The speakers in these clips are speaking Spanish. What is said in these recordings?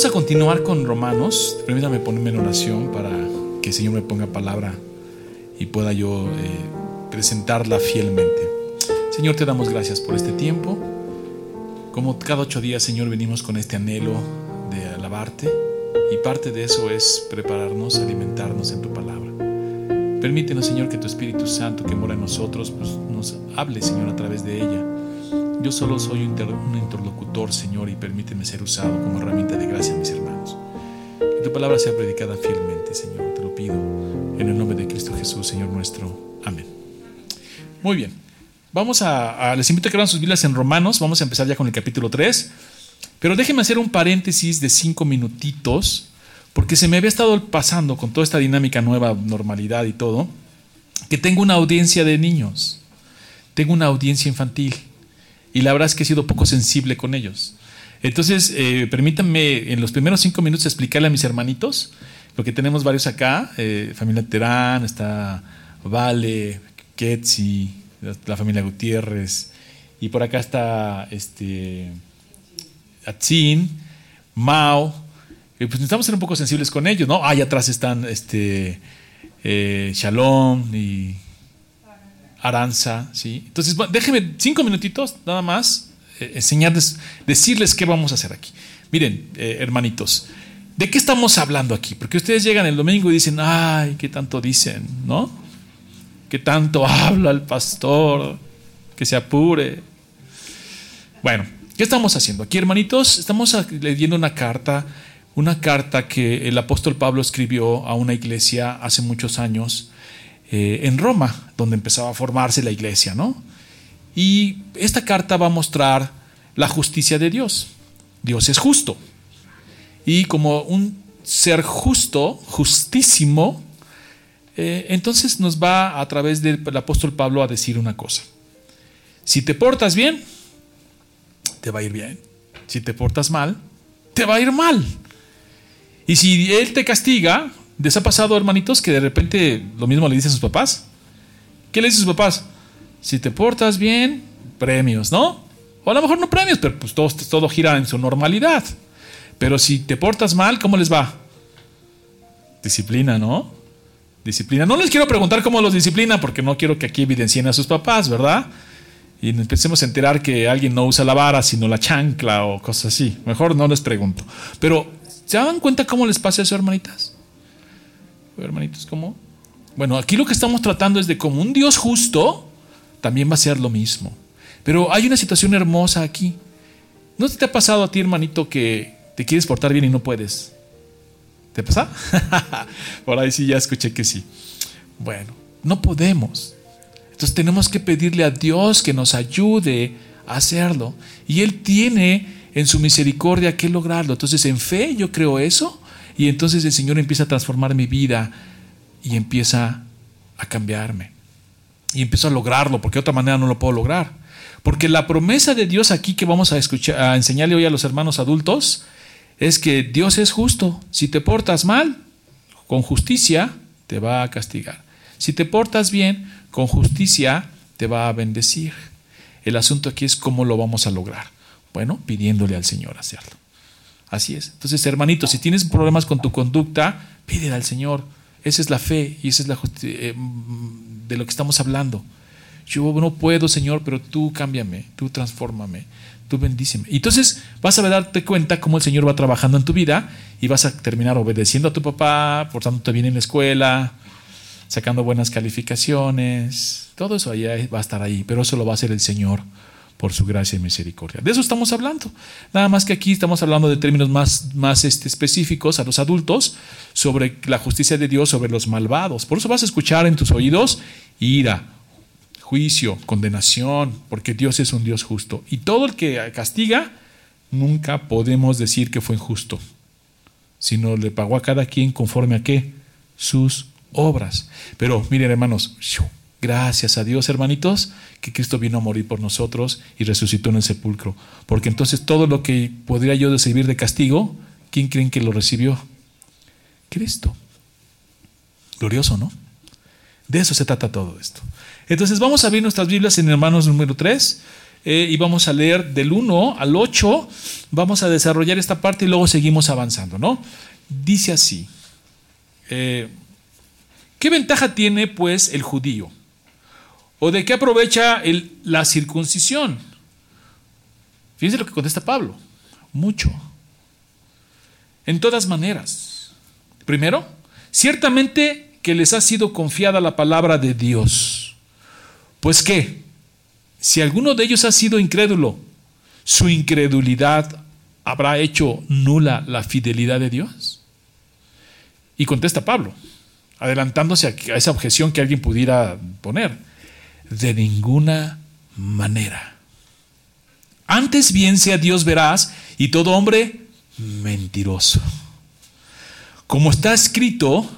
Vamos a continuar con Romanos. Permítame ponerme en oración para que el Señor me ponga palabra y pueda yo eh, presentarla fielmente. Señor, te damos gracias por este tiempo. Como cada ocho días, Señor, venimos con este anhelo de alabarte y parte de eso es prepararnos, alimentarnos en tu palabra. Permítenos, Señor, que tu Espíritu Santo que mora en nosotros pues, nos hable, Señor, a través de ella. Yo solo soy un, interlocutor, Señor, y permíteme ser usado como herramienta de gracia a mis hermanos. Que tu palabra sea predicada fielmente, Señor. Te lo pido en el nombre de Cristo Jesús, Señor nuestro. Amén. Muy bien. Vamos a, les invito a que abran sus Biblias en Romanos. Vamos a empezar ya con el capítulo 3. Pero déjenme hacer un paréntesis de cinco minutitos, porque se me había estado pasando con toda esta dinámica nueva, normalidad y todo, que tengo una audiencia de niños, tengo una audiencia infantil, y la verdad es que he sido poco sensible con ellos. Entonces, eh, permítanme en los primeros cinco minutos explicarle a mis hermanitos, porque tenemos varios acá, eh, familia Terán, está Vale, Ketsi, la familia Gutiérrez, y por acá está este Mao, pues necesitamos ser un poco sensibles con ellos, ¿no? Ahí atrás están este, eh, Shalom y Aranza, ¿sí? Entonces, déjenme cinco minutitos nada más eh, enseñarles, decirles qué vamos a hacer aquí. Miren, eh, hermanitos, ¿de qué estamos hablando aquí? Porque ustedes llegan el domingo y dicen, ay, ¿qué tanto dicen? ¿No? ¿Qué tanto habla el pastor? Que se apure. Bueno, ¿Qué estamos haciendo aquí, hermanitos? Estamos leyendo una carta, una carta que el apóstol Pablo escribió a una iglesia hace muchos años eh, en Roma, donde empezaba a formarse la iglesia, ¿no? Y esta carta va a mostrar la justicia de Dios. Dios es justo. Y como un ser justo, justísimo, eh, entonces nos va a través del apóstol Pablo a decir una cosa. Si te portas bien, te va a ir bien. Si te portas mal, te va a ir mal. Y si Él te castiga, ¿les ha pasado, hermanitos, que de repente lo mismo le dicen sus papás? ¿Qué le dicen sus papás? Si te portas bien, premios, ¿no? O a lo mejor no premios, pero pues todo, todo gira en su normalidad. Pero si te portas mal, ¿cómo les va? Disciplina, ¿no? Disciplina. No les quiero preguntar cómo los disciplina porque no quiero que aquí evidencien a sus papás, ¿verdad? y empecemos a enterar que alguien no usa la vara, sino la chancla o cosas así. Mejor no les pregunto. Pero, ¿se dan cuenta cómo les pasa eso, hermanitas? Hermanitos, ¿cómo? Bueno, aquí lo que estamos tratando es de como un Dios justo, también va a ser lo mismo. Pero hay una situación hermosa aquí. ¿No te ha pasado a ti, hermanito, que te quieres portar bien y no puedes? ¿Te pasa? Por ahí sí ya escuché que sí. Bueno, no podemos. Entonces tenemos que pedirle a Dios que nos ayude a hacerlo. Y Él tiene en su misericordia que lograrlo. Entonces en fe yo creo eso y entonces el Señor empieza a transformar mi vida y empieza a cambiarme. Y empiezo a lograrlo, porque de otra manera no lo puedo lograr. Porque la promesa de Dios aquí que vamos a, escuchar, a enseñarle hoy a los hermanos adultos es que Dios es justo. Si te portas mal, con justicia, te va a castigar. Si te portas bien, con justicia te va a bendecir. El asunto aquí es cómo lo vamos a lograr. Bueno, pidiéndole al Señor hacerlo. Así es. Entonces, hermanito, si tienes problemas con tu conducta, pídele al Señor. Esa es la fe y esa es la eh, de lo que estamos hablando. Yo no puedo, Señor, pero tú cámbiame, tú transfórmame, tú bendíceme. Y entonces vas a darte cuenta cómo el Señor va trabajando en tu vida y vas a terminar obedeciendo a tu papá, portándote bien en la escuela, sacando buenas calificaciones, todo eso allá va a estar ahí, pero eso lo va a hacer el Señor por su gracia y misericordia. De eso estamos hablando. Nada más que aquí estamos hablando de términos más, más este, específicos a los adultos sobre la justicia de Dios sobre los malvados. Por eso vas a escuchar en tus oídos ira, juicio, condenación, porque Dios es un Dios justo. Y todo el que castiga, nunca podemos decir que fue injusto, sino le pagó a cada quien conforme a qué? Sus obras. Pero miren hermanos, gracias a Dios hermanitos, que Cristo vino a morir por nosotros y resucitó en el sepulcro. Porque entonces todo lo que podría yo recibir de castigo, ¿quién creen que lo recibió? Cristo. Glorioso, ¿no? De eso se trata todo esto. Entonces vamos a ver nuestras Biblias en hermanos número 3. eh, y vamos a leer del 1 al 8, vamos a desarrollar esta parte y luego seguimos avanzando, ¿no? Dice así, eh, ¿qué ventaja tiene pues el judío? ¿O de qué aprovecha la circuncisión? Fíjense lo que contesta Pablo, mucho, en todas maneras. Primero, ciertamente que les ha sido confiada la palabra de Dios. Pues qué, si alguno de ellos ha sido incrédulo, su incredulidad habrá hecho nula la fidelidad de Dios. Y contesta Pablo, adelantándose a esa objeción que alguien pudiera poner, de ninguna manera. Antes bien sea Dios veraz y todo hombre mentiroso. Como está escrito,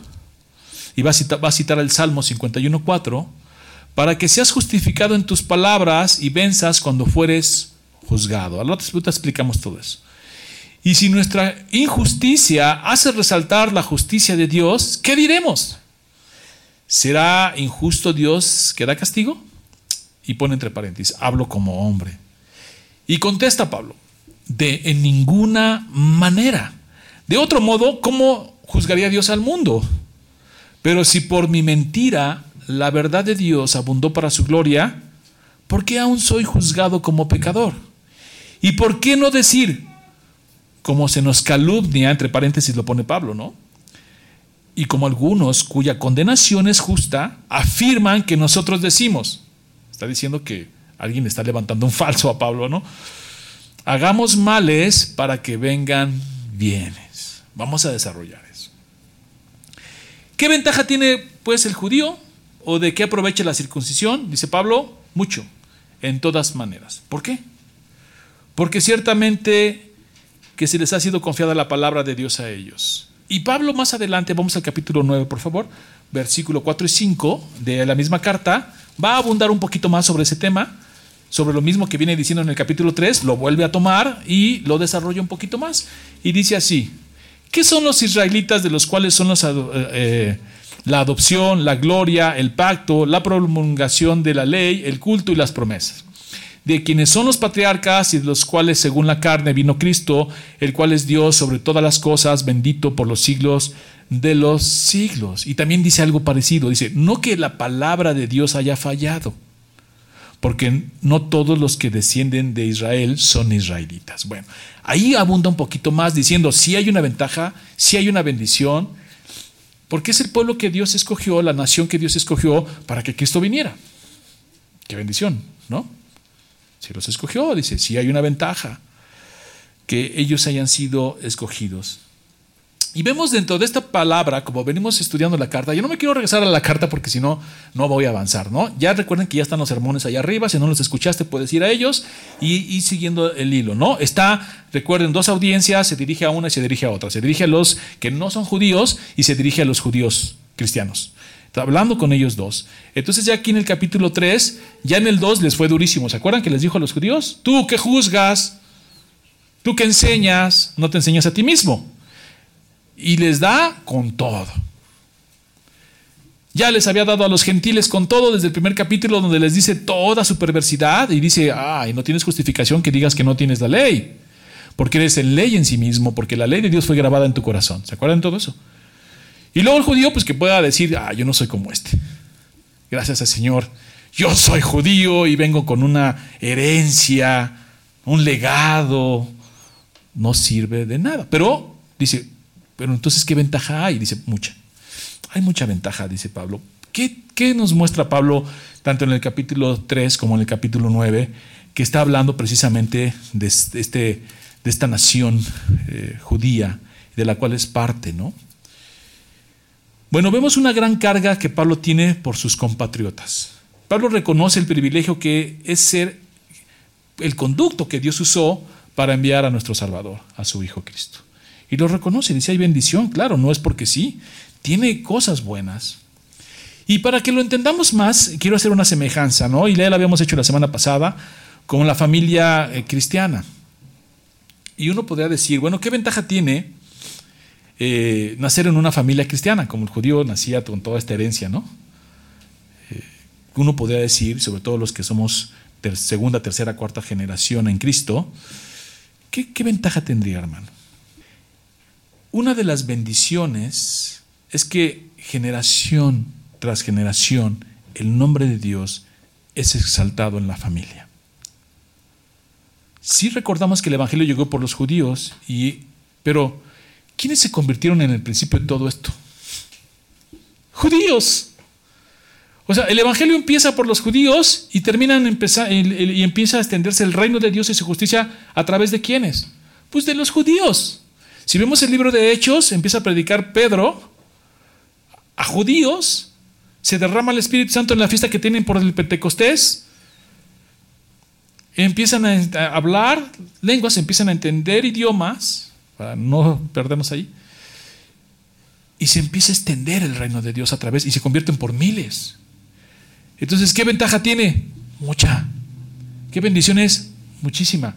y va a citar, va a citar el Salmo 51.4, para que seas justificado en tus palabras y venzas cuando fueres juzgado. A la otra explicamos todo eso. Y si nuestra injusticia hace resaltar la justicia de Dios, ¿qué diremos? ¿Será injusto Dios que da castigo? Y pone entre paréntesis, hablo como hombre. Y contesta Pablo, de en ninguna manera. De otro modo, ¿cómo juzgaría Dios al mundo? Pero si por mi mentira la verdad de Dios abundó para su gloria, ¿por qué aún soy juzgado como pecador? ¿Y por qué no decir, como se nos calumnia, entre paréntesis lo pone Pablo, ¿no? Y como algunos cuya condenación es justa, afirman que nosotros decimos, está diciendo que alguien está levantando un falso a Pablo, ¿no? Hagamos males para que vengan bienes. Vamos a desarrollar eso. ¿Qué ventaja tiene pues el judío? ¿O de qué aprovecha la circuncisión? Dice Pablo, mucho, en todas maneras. ¿Por qué? Porque ciertamente que se les ha sido confiada la palabra de Dios a ellos. Y Pablo más adelante, vamos al capítulo 9, por favor, versículo 4 y 5 de la misma carta, va a abundar un poquito más sobre ese tema, sobre lo mismo que viene diciendo en el capítulo 3, lo vuelve a tomar y lo desarrolla un poquito más. Y dice así, ¿qué son los israelitas de los cuales son los... Eh, eh, la adopción, la gloria, el pacto, la promulgación de la ley, el culto y las promesas. De quienes son los patriarcas y de los cuales según la carne vino Cristo, el cual es Dios sobre todas las cosas, bendito por los siglos de los siglos. Y también dice algo parecido, dice, no que la palabra de Dios haya fallado, porque no todos los que descienden de Israel son israelitas. Bueno, ahí abunda un poquito más diciendo, si hay una ventaja, si hay una bendición, porque es el pueblo que Dios escogió, la nación que Dios escogió para que Cristo viniera. Qué bendición, ¿no? Si los escogió, dice, si hay una ventaja, que ellos hayan sido escogidos. Y vemos dentro de esta palabra, como venimos estudiando la carta, yo no me quiero regresar a la carta porque si no, no voy a avanzar, ¿no? Ya recuerden que ya están los sermones allá arriba, si no los escuchaste puedes ir a ellos y, siguiendo el hilo, ¿no? Está, recuerden, dos audiencias, se dirige a una y se dirige a otra. Se dirige a los que no son judíos y se dirige a los judíos cristianos. Hablando con ellos dos. Entonces ya aquí en el capítulo 3, ya en el 2 les fue durísimo. ¿Se acuerdan que les dijo a los judíos? Tú que juzgas, tú que enseñas, no te enseñas a ti mismo y les da con todo. Ya les había dado a los gentiles con todo desde el primer capítulo donde les dice toda su perversidad y dice, ay, no tienes justificación que digas que no tienes la ley, porque eres en ley en sí mismo, porque la ley de Dios fue grabada en tu corazón. ¿Se acuerdan de todo eso? Y luego el judío, pues que pueda decir, ah, yo no soy como este. Gracias al Señor, yo soy judío y vengo con una herencia, un legado, no sirve de nada. Pero dice, pero entonces, ¿qué ventaja hay? Dice, mucha. Hay mucha ventaja, dice Pablo. ¿Qué, nos muestra Pablo tanto en el capítulo 3 como en el capítulo 9? Que está hablando precisamente de, este, de esta nación eh, judía, de la cual es parte, ¿no? Bueno, vemos una gran carga que Pablo tiene por sus compatriotas. Pablo reconoce el privilegio que es ser el conducto que Dios usó para enviar a nuestro Salvador, a su Hijo Cristo. Y lo reconoce, dice, hay bendición, claro, no es porque sí, tiene cosas buenas. Y para que lo entendamos más, quiero hacer una semejanza, ¿no? Y ya la habíamos hecho la semana pasada con la familia eh, cristiana. Y uno podría decir, bueno, ¿qué ventaja tiene eh, nacer en una familia cristiana? Como el judío nacía con toda esta herencia, ¿no? Eh, uno podría decir, sobre todo los que somos segunda, tercera, cuarta generación en Cristo, ¿qué, ¿qué ventaja tendría, hermano? Una de las bendiciones es que generación tras generación el nombre de Dios es exaltado en la familia. Sí recordamos que el Evangelio llegó por los judíos, y, pero ¿quiénes se convirtieron en el principio de todo esto? Judíos. O sea, el Evangelio empieza por los judíos y terminan y empieza a extenderse el reino de Dios y su justicia a través de quiénes? Pues de los judíos. Si vemos el libro de Hechos, empieza a predicar Pedro a judíos, se derrama el Espíritu Santo en la fiesta que tienen por el Pentecostés, empiezan a hablar lenguas, empiezan a entender idiomas, para no perdernos ahí, y se empieza a extender el reino de Dios a través, y se convierten por miles. Entonces, ¿qué ventaja tiene? Mucha. ¿Qué bendición es? Muchísima.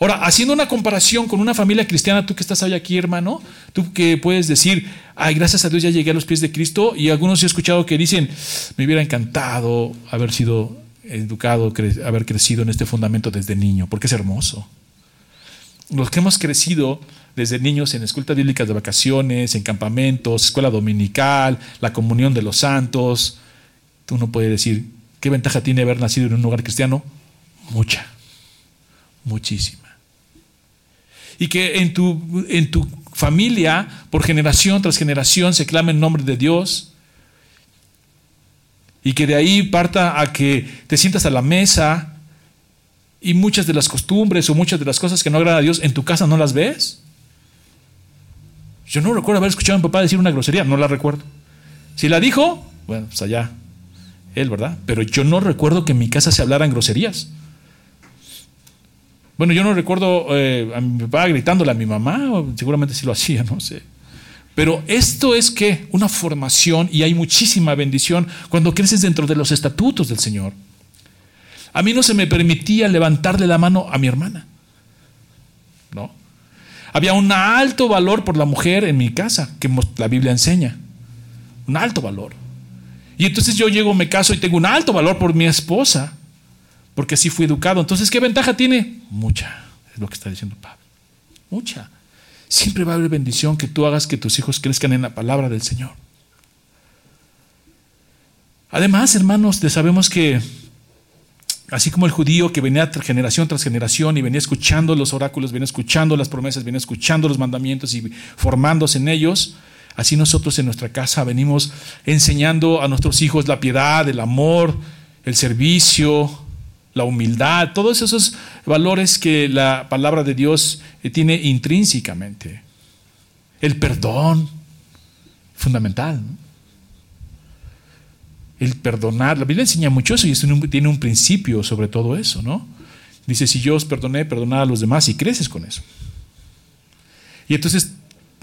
Ahora, haciendo una comparación con una familia cristiana, tú que estás hoy aquí, hermano, tú que puedes decir, ay, gracias a Dios ya llegué a los pies de Cristo, y algunos he escuchado que dicen, me hubiera encantado haber sido educado, haber crecido en este fundamento desde niño, porque es hermoso. Los que hemos crecido desde niños en escuelas bíblicas de vacaciones, en campamentos, escuela dominical, la comunión de los santos, tú no puedes decir, ¿qué ventaja tiene haber nacido en un lugar cristiano? Mucha, muchísima. Y que en tu, en tu familia, por generación tras generación, se clame el nombre de Dios, y que de ahí parta a que te sientas a la mesa y muchas de las costumbres o muchas de las cosas que no agradan a Dios en tu casa no las ves. Yo no recuerdo haber escuchado a mi papá decir una grosería, no la recuerdo. Si la dijo, bueno, pues allá, él, ¿verdad? Pero yo no recuerdo que en mi casa se hablaran groserías. Bueno, yo no recuerdo eh, a mi papá gritándole a mi mamá, seguramente sí lo hacía, no sé. Pero esto es que una formación y hay muchísima bendición cuando creces dentro de los estatutos del Señor. A mí no se me permitía levantarle la mano a mi hermana. ¿No? Había un alto valor por la mujer en mi casa, que la Biblia enseña. Un alto valor. Y entonces yo llego, me caso y tengo un alto valor por mi esposa, porque así fui educado. Entonces, ¿qué ventaja tiene? Mucha, es lo que está diciendo Pablo. Mucha. Siempre va a haber bendición que tú hagas que tus hijos crezcan en la palabra del Señor. Además, hermanos, sabemos que así como el judío que venía generación tras generación y venía escuchando los oráculos, venía escuchando las promesas, venía escuchando los mandamientos y formándose en ellos, así nosotros en nuestra casa venimos enseñando a nuestros hijos la piedad, el amor, el servicio, la humildad, todos esos valores que la palabra de Dios eh, tiene intrínsecamente. El perdón, fundamental. El perdonar, la Biblia enseña mucho eso y tiene un principio sobre todo eso, ¿no? Dice, si yo os perdoné, perdonad a los demás y creces con eso. Y entonces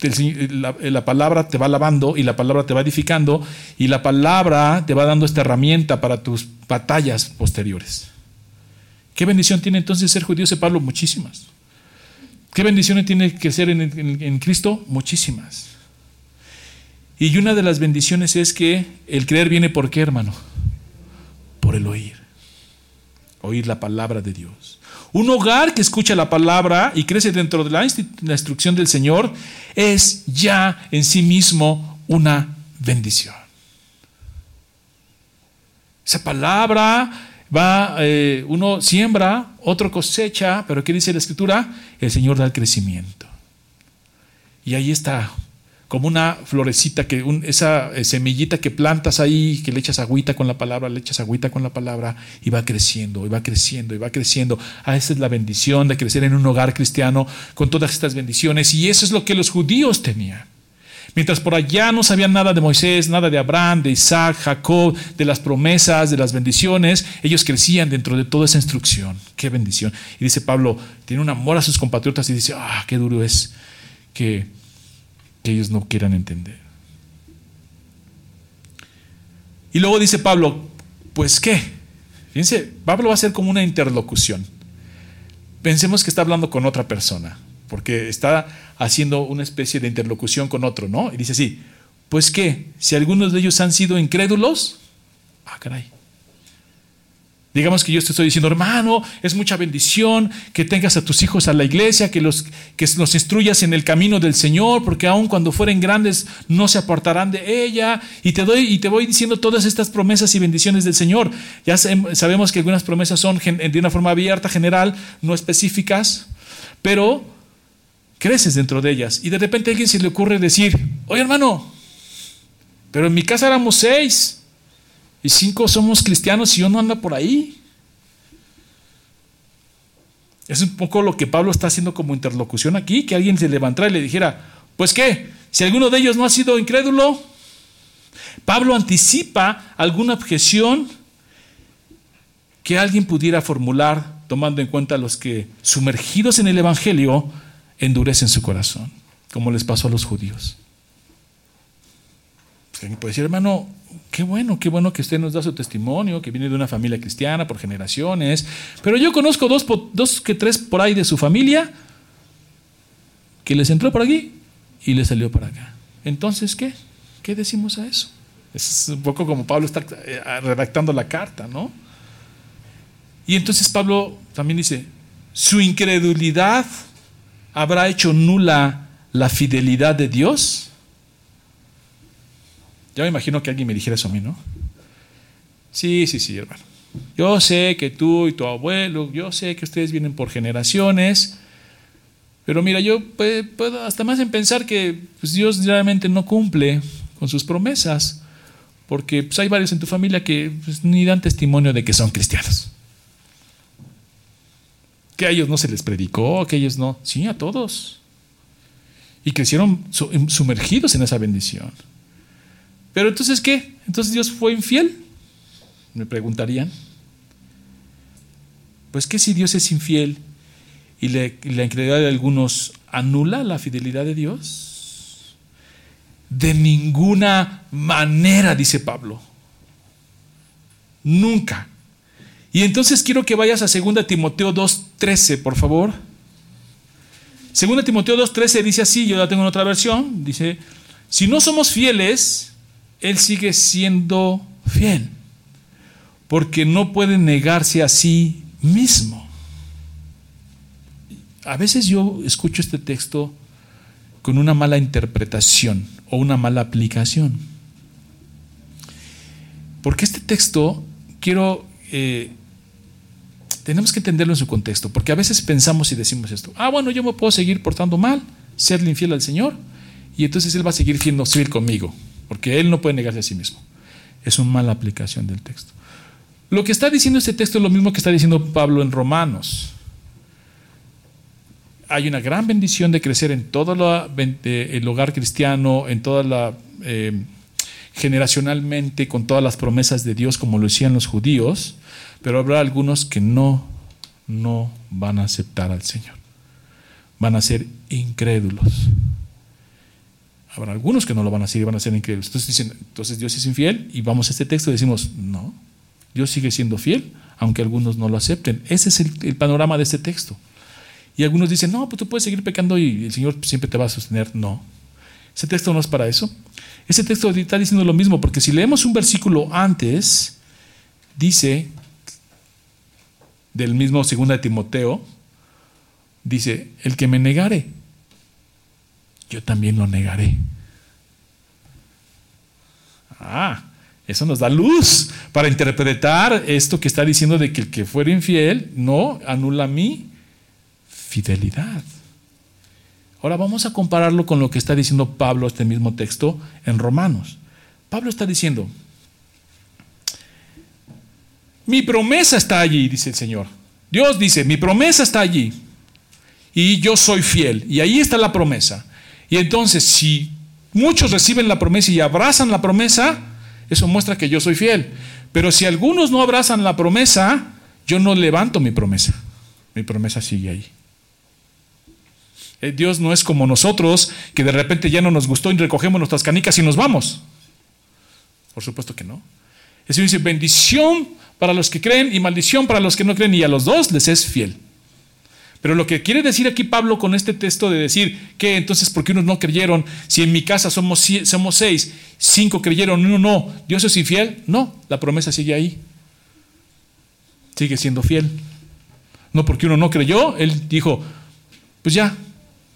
la, la, palabra te va lavando y la palabra te va edificando y la palabra te va dando esta herramienta para tus batallas posteriores. ¿Qué bendición tiene entonces ser judío? Se Pablo, muchísimas. ¿Qué bendiciones tiene que ser en, Cristo? Muchísimas. Y una de las bendiciones es que el creer viene por qué, hermano? Por el oír. Oír la palabra de Dios. Un hogar que escucha la palabra y crece dentro de la, instrucción del Señor es ya en sí mismo una bendición. Esa palabra va, eh, uno siembra, otro cosecha, pero ¿qué dice la escritura? El Señor da el crecimiento. Y ahí está, como una florecita, que esa eh, semillita que plantas ahí, que le echas agüita con la palabra, le echas agüita con la palabra, y va creciendo, y va creciendo, y va creciendo. Ah, esa es la bendición de crecer en un hogar cristiano con todas estas bendiciones. Y eso es lo que los judíos tenían. Mientras por allá no sabían nada de Moisés, nada de Abraham, de Isaac, Jacob, de las promesas, de las bendiciones, ellos crecían dentro de toda esa instrucción. Qué bendición. Y dice Pablo, tiene un amor a sus compatriotas y dice, ah, qué duro es que, que ellos no quieran entender. Y luego dice Pablo, pues qué. Fíjense, Pablo va a ser como una interlocución. Pensemos que está hablando con otra persona porque está haciendo una especie de interlocución con otro, ¿no? Y dice así, pues qué, si algunos de ellos han sido incrédulos, ah, caray. Digamos que yo te estoy diciendo, hermano, es mucha bendición que tengas a tus hijos a la iglesia, que los, que los instruyas en el camino del Señor, porque aun cuando fueren grandes no se apartarán de ella. Y te doy y te voy diciendo todas estas promesas y bendiciones del Señor. Ya sabemos que algunas promesas son de una forma abierta, general, no específicas, pero creces dentro de ellas. Y de repente a alguien se le ocurre decir, oye hermano, pero en mi casa éramos seis. Y cinco somos cristianos y uno anda por ahí. Es un poco lo que Pablo está haciendo como interlocución aquí, que alguien se levantara y le dijera, pues qué, si alguno de ellos no ha sido incrédulo, Pablo anticipa alguna objeción que alguien pudiera formular tomando en cuenta a los que sumergidos en el Evangelio endurecen su corazón, como les pasó a los judíos. Alguien puede decir, hermano, qué bueno, qué bueno que usted nos da su testimonio, que viene de una familia cristiana por generaciones, pero yo conozco dos, dos que tres por ahí de su familia que les entró por aquí y les salió para acá. Entonces, ¿qué? ¿Qué decimos a eso? Es un poco como Pablo está eh, redactando la carta, ¿no? Y entonces Pablo también dice, su incredulidad habrá hecho nula la fidelidad de Dios. Ya me imagino que alguien me dijera eso a mí, ¿no? Sí, sí, sí, hermano. Yo sé que tú y tu abuelo, yo sé que ustedes vienen por generaciones, pero mira, yo puedo hasta más en pensar que pues, Dios realmente no cumple con sus promesas, porque pues, hay varios en tu familia que pues, ni dan testimonio de que son cristianos. Que a ellos no se les predicó, que ellos no. Sí, a todos. Y crecieron sumergidos en esa bendición. Pero entonces, ¿qué? ¿Entonces Dios fue infiel? Me preguntarían. Pues que si Dios es infiel y la, incredulidad de algunos anula la fidelidad de Dios? De ninguna manera, dice Pablo. Nunca. Y entonces quiero que vayas a 2 Timoteo 2.13, por favor. 2 Timoteo 2.13 dice así, yo la tengo en otra versión, dice, si no somos fieles, él sigue siendo fiel, porque no puede negarse a sí mismo. A veces yo escucho este texto con una mala interpretación o una mala aplicación. Porque este texto, quiero, eh, tenemos que entenderlo en su contexto, porque a veces pensamos y decimos esto, ah, bueno, yo me puedo seguir portando mal, serle infiel al Señor, y entonces Él va a seguir siendo fiel conmigo porque él no puede negarse a sí mismo. Es una mala aplicación del texto. Lo que está diciendo este texto es lo mismo que está diciendo Pablo en Romanos. Hay una gran bendición de crecer en todo el hogar cristiano, en toda la eh, generacionalmente, con todas las promesas de Dios, como lo decían los judíos, pero habrá algunos que no, no van a aceptar al Señor. Van a ser incrédulos. Algunos que no lo van a hacer y van a ser increíbles. Entonces dicen, entonces Dios es infiel y vamos a este texto y decimos, no, Dios sigue siendo fiel, aunque algunos no lo acepten. Ese es el, panorama de este texto. Y algunos dicen, no, pues tú puedes seguir pecando y el Señor siempre te va a sostener. No, ese texto no es para eso. Ese texto está diciendo lo mismo, porque si leemos un versículo antes, dice, del mismo 2 de Timoteo, dice, el que me negare, yo también lo negaré. Ah, eso nos da luz para interpretar esto que está diciendo de que el que fuera infiel no anula mi fidelidad. Ahora vamos a compararlo con lo que está diciendo Pablo, este mismo texto, en Romanos. Pablo está diciendo, mi promesa está allí, dice el Señor. Dios dice, mi promesa está allí y yo soy fiel. Y ahí está la promesa. Y entonces, si muchos reciben la promesa y abrazan la promesa, eso muestra que yo soy fiel. Pero si algunos no abrazan la promesa, yo no levanto mi promesa. Mi promesa sigue ahí. Eh, Dios no es como nosotros, que de repente ya no nos gustó y recogemos nuestras canicas y nos vamos. Por supuesto que no. El Señor dice, bendición para los que creen y maldición para los que no creen, y a los dos les es fiel. Pero lo que quiere decir aquí Pablo con este texto de decir que entonces, ¿por qué unos no creyeron? Si en mi casa somos, somos seis, cinco creyeron, uno no, ¿Dios es infiel? No, la promesa sigue ahí. sigue siendo fiel. No porque uno no creyó, él dijo, pues ya,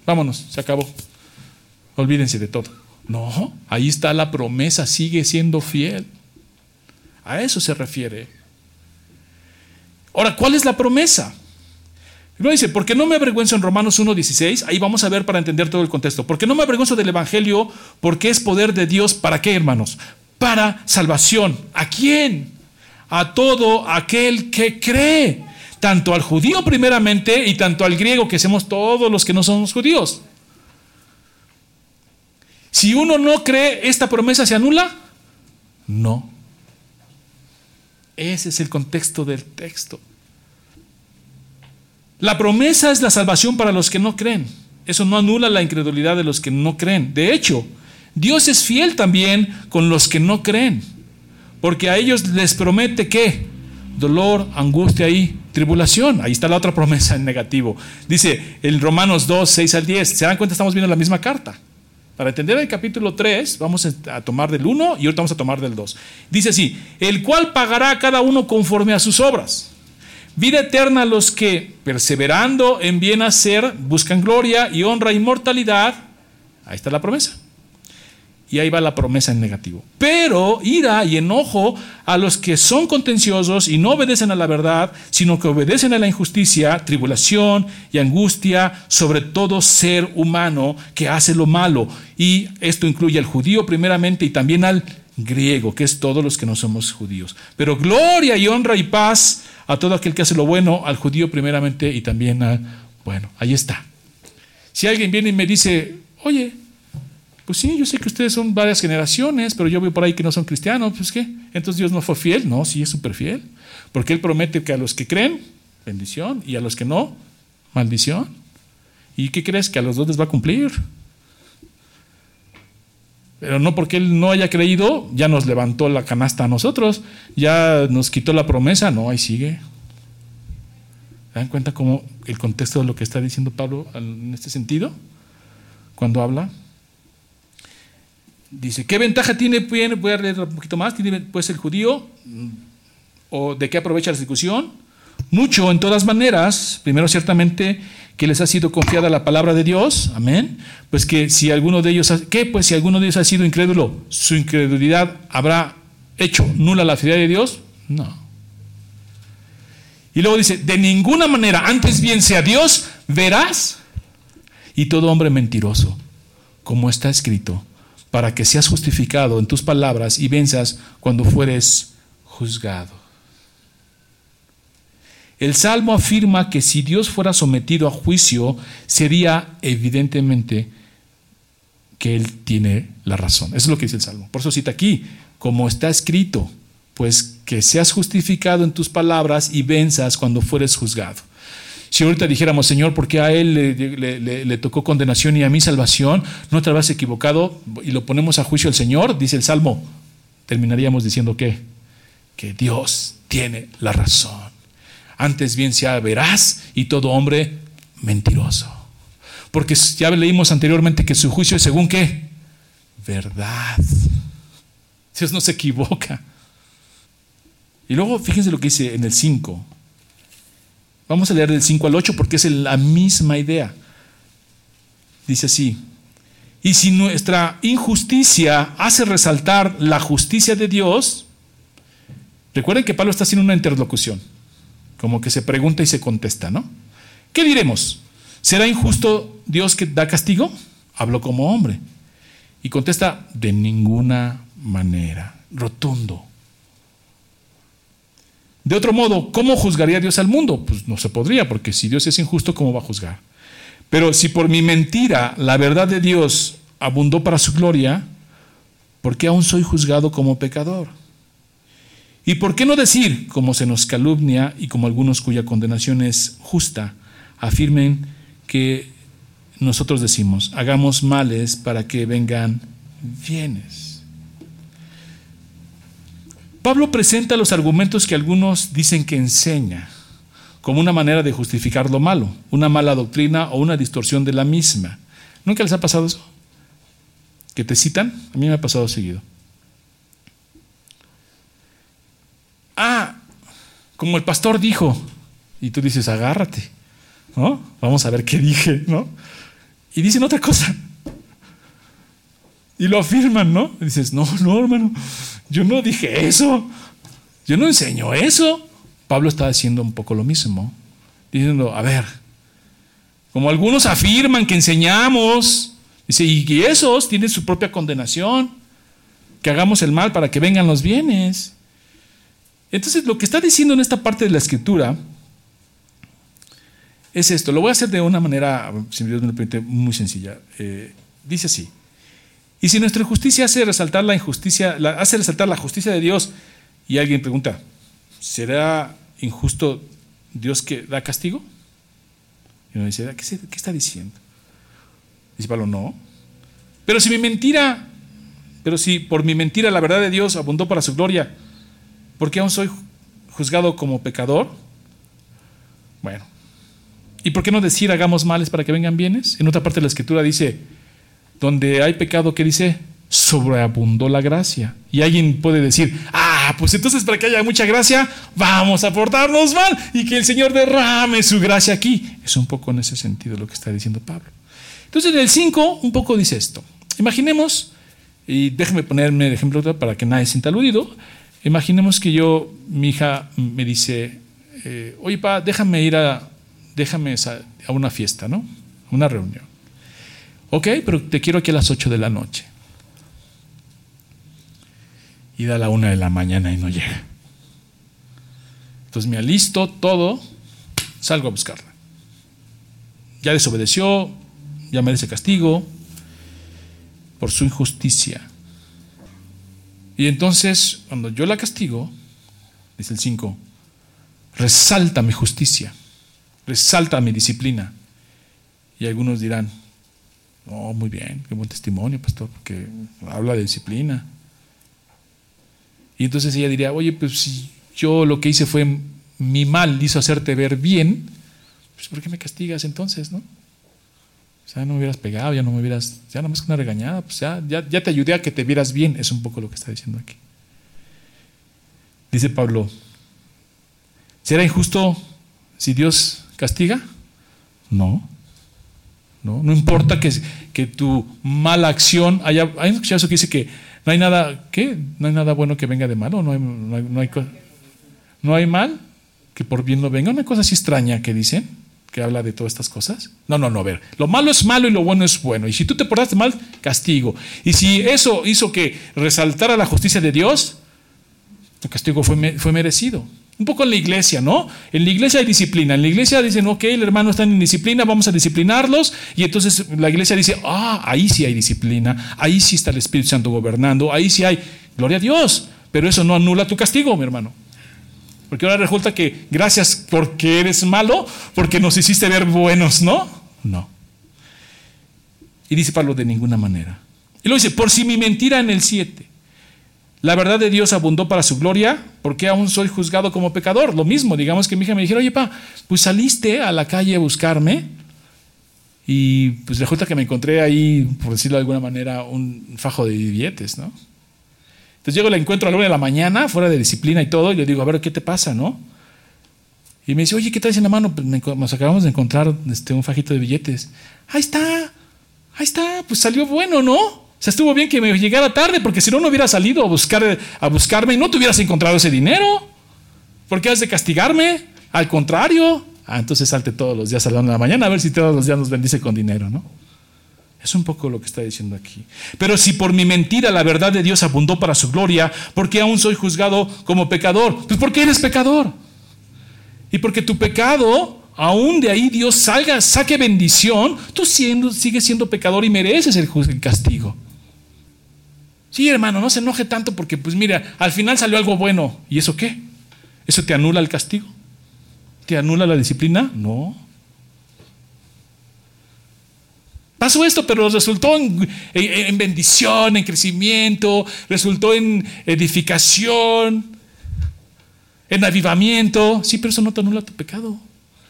vámonos, se acabó. Olvídense de todo. No, ahí está la promesa, sigue siendo fiel. A eso se refiere. Ahora, ¿cuál es la promesa? No dice, porque no me avergüenzo en Romanos 1.16, ahí vamos a ver para entender todo el contexto. Porque no me avergüenzo del Evangelio, porque es poder de Dios, ¿para qué, hermanos? Para salvación. ¿A quién? A todo aquel que cree, tanto al judío primeramente y tanto al griego, que somos todos los que no somos judíos. Si uno no cree, ¿esta promesa se anula? No. Ese es el contexto del texto. La promesa es la salvación para los que no creen. Eso no anula la incredulidad de los que no creen. De hecho, Dios es fiel también con los que no creen. Porque a ellos les promete que dolor, angustia y tribulación. Ahí está la otra promesa en negativo. Dice en Romanos 2, 6 al 10. ¿Se dan cuenta? Estamos viendo la misma carta. Para entender el capítulo 3, vamos a tomar del 1 y ahorita vamos a tomar del 2. Dice así, el cual pagará a cada uno conforme a sus obras. Vida eterna a los que, perseverando en bien hacer, buscan gloria y honra e inmortalidad. Ahí está la promesa. Y ahí va la promesa en negativo. Pero ira y enojo a los que son contenciosos y no obedecen a la verdad, sino que obedecen a la injusticia, tribulación y angustia sobre todo ser humano que hace lo malo. Y esto incluye al judío primeramente y también al griego, que es todos los que no somos judíos. Pero gloria y honra y paz a todo aquel que hace lo bueno, al judío primeramente y también al... Bueno, ahí está. Si alguien viene y me dice, oye, pues sí, yo sé que ustedes son varias generaciones, pero yo veo por ahí que no son cristianos. Pues qué, entonces Dios no fue fiel. No, sí es súper fiel. Porque Él promete que a los que creen, bendición, y a los que no, maldición. ¿Y qué crees? Que a los dos les va a cumplir. Pero no porque Él no haya creído, ya nos levantó la canasta a nosotros, ya nos quitó la promesa. No, ahí sigue. ¿Se dan cuenta cómo el contexto de lo que está diciendo Pablo en este sentido? Cuando habla. Dice, ¿qué ventaja tiene? Voy a leer un poquito más. ¿Tiene pues el judío? ¿O de qué aprovecha la discusión? Mucho, en todas maneras. Primero, ciertamente, que les ha sido confiada la palabra de Dios. Amén. Pues que si alguno de ellos, ¿qué? Pues si alguno de ellos ha sido incrédulo, su incredulidad habrá hecho nula la fidelidad de Dios. No. Y luego dice, de ninguna manera, antes bien sea Dios, verás. Y todo hombre mentiroso, como está escrito para que seas justificado en tus palabras y venzas cuando fueres juzgado. El Salmo afirma que si Dios fuera sometido a juicio, sería evidentemente que Él tiene la razón. Eso es lo que dice el Salmo. Por eso cita aquí, como está escrito, pues que seas justificado en tus palabras y venzas cuando fueres juzgado. Si ahorita dijéramos, Señor, ¿por qué a él le, tocó condenación y a mí salvación? ¿No te habrás equivocado? Y lo ponemos a juicio al Señor, dice el Salmo. Terminaríamos diciendo que Dios tiene la razón. Antes bien sea veraz y todo hombre mentiroso. Porque ya leímos anteriormente que su juicio es según qué? Verdad. Dios no se equivoca. Y luego fíjense lo que dice en el 5. Vamos a leer del 5 al 8 porque es la misma idea. Dice así, y si nuestra injusticia hace resaltar la justicia de Dios, recuerden que Pablo está haciendo una interlocución, como que se pregunta y se contesta, ¿no? ¿Qué diremos? ¿Será injusto Dios que da castigo? Hablo como hombre. Y contesta, de ninguna manera, rotundo. De otro modo, ¿cómo juzgaría Dios al mundo? Pues no se podría, porque si Dios es injusto, ¿cómo va a juzgar? Pero si por mi mentira la verdad de Dios abundó para su gloria, ¿por qué aún soy juzgado como pecador? ¿Y por qué no decir, como se nos calumnia y como algunos cuya condenación es justa, afirmen que nosotros decimos, hagamos males para que vengan bienes? Pablo presenta los argumentos que algunos dicen que enseña como una manera de justificar lo malo, una mala doctrina o una distorsión de la misma. ¿Nunca les ha pasado eso? ¿Que te citan? A mí me ha pasado seguido. Ah, como el pastor dijo, y tú dices, agárrate, ¿no? Vamos a ver qué dije, ¿no? Y dicen otra cosa. Y lo afirman, ¿no? Dices, no, no, hermano, yo no dije eso. Yo no enseño eso. Pablo está haciendo un poco lo mismo, diciendo, a ver, como algunos afirman que enseñamos, dice, y esos tienen su propia condenación, que hagamos el mal para que vengan los bienes. Entonces, lo que está diciendo en esta parte de la escritura es esto. Lo voy a hacer de una manera, si Dios me lo permite, muy sencilla. Eh, dice así. Y si nuestra justicia hace resaltar la injusticia, hace resaltar la justicia de Dios, y alguien pregunta, ¿será injusto Dios que da castigo? Y uno dice, ¿qué, ¿qué está diciendo? Dice Pablo, no. Pero si mi mentira, pero si por mi mentira la verdad de Dios abundó para su gloria, ¿por qué aún soy juzgado como pecador? Bueno, ¿y por qué no decir hagamos males para que vengan bienes? En otra parte de la escritura dice, donde hay pecado, ¿qué dice? Sobreabundó la gracia. Y alguien puede decir, ah, pues entonces para que haya mucha gracia, vamos a portarnos mal y que el Señor derrame su gracia aquí. Es un poco en ese sentido lo que está diciendo Pablo. Entonces en el 5 un poco dice esto. Imaginemos, y déjeme ponerme el ejemplo para que nadie sienta aludido, imaginemos que yo, mi hija me dice, eh, oye, pa, déjame ir a, déjame a una fiesta, ¿no? Una reunión. Ok, pero te quiero aquí a las 8 de la noche. Y da la una de la mañana y no llega. Entonces me alisto todo, salgo a buscarla. Ya desobedeció, ya merece castigo por su injusticia. Y entonces, cuando yo la castigo, dice el 5, resalta mi justicia, resalta mi disciplina. Y algunos dirán, Oh, muy bien, qué buen testimonio, pastor, porque habla de disciplina. Y entonces ella diría, oye, pues si yo lo que hice fue mi mal, hizo hacerte ver bien, pues ¿por qué me castigas entonces, no? Sea, no me hubieras pegado, ya no me hubieras, ya nada más que una regañada, pues ya, ya, ya te ayudé a que te vieras bien, es un poco lo que está diciendo aquí. Dice Pablo, ¿será injusto si Dios castiga? No. ¿no? importa que, que, tu mala acción haya. ¿Hay escuchado eso que dice que no hay nada, ¿qué? No hay nada bueno que venga de malo, no hay, no hay, no no hay mal que por bien no venga. Una cosa así extraña que dicen, que habla de todas estas cosas. No, no, no, a ver. Lo malo es malo y lo bueno es bueno. Y si tú te portaste mal, castigo. Y si eso hizo que resaltara la justicia de Dios, el castigo fue, fue merecido. Un poco en la iglesia, ¿no? En la iglesia hay disciplina. En la iglesia dicen, ok, el hermano está en disciplina, vamos a disciplinarlos. Y entonces la iglesia dice, ah, ahí sí hay disciplina, ahí sí está el Espíritu Santo gobernando, ahí sí hay, gloria a Dios. Pero eso no anula tu castigo, mi hermano. Porque ahora resulta que gracias porque eres malo, porque nos hiciste ver buenos, ¿no? No. Y dice Pablo de ninguna manera. Y luego dice, por si mi mentira en el 7 la verdad de Dios abundó para su gloria, porque aún soy juzgado como pecador? Lo mismo, digamos que mi hija me dijera, oye, pa, pues saliste a la calle a buscarme y pues resulta que me encontré ahí, por decirlo de alguna manera, un fajo de billetes, ¿no? Entonces llego, la encuentro a la una de la mañana, fuera de disciplina y todo, y le digo, a ver, ¿qué te pasa, no? Y me dice, oye, ¿qué traes en la mano? Pues nos acabamos de encontrar este, un fajito de billetes. Ahí está, ahí está, pues salió bueno, ¿no? sea, estuvo bien que me llegara tarde, porque si no, no hubiera salido a, buscar, a buscarme y no te hubieras encontrado ese dinero. ¿Por qué has de castigarme? Al contrario. Ah, entonces salte todos los días a la de la mañana a ver si todos los días nos bendice con dinero, ¿no? Es un poco lo que está diciendo aquí. Pero si por mi mentira la verdad de Dios abundó para su gloria, ¿por qué aún soy juzgado como pecador? Pues porque eres pecador. Y porque tu pecado aún de ahí Dios salga, saque bendición, tú sigues siendo pecador y mereces el castigo. Sí, hermano, no se enoje tanto porque, pues mira, al final salió algo bueno. ¿Y eso qué? ¿Eso te anula el castigo? ¿Te anula la disciplina? No. Pasó esto, pero resultó en, en, bendición, en crecimiento, resultó en edificación, en avivamiento. Sí, pero eso no te anula tu pecado,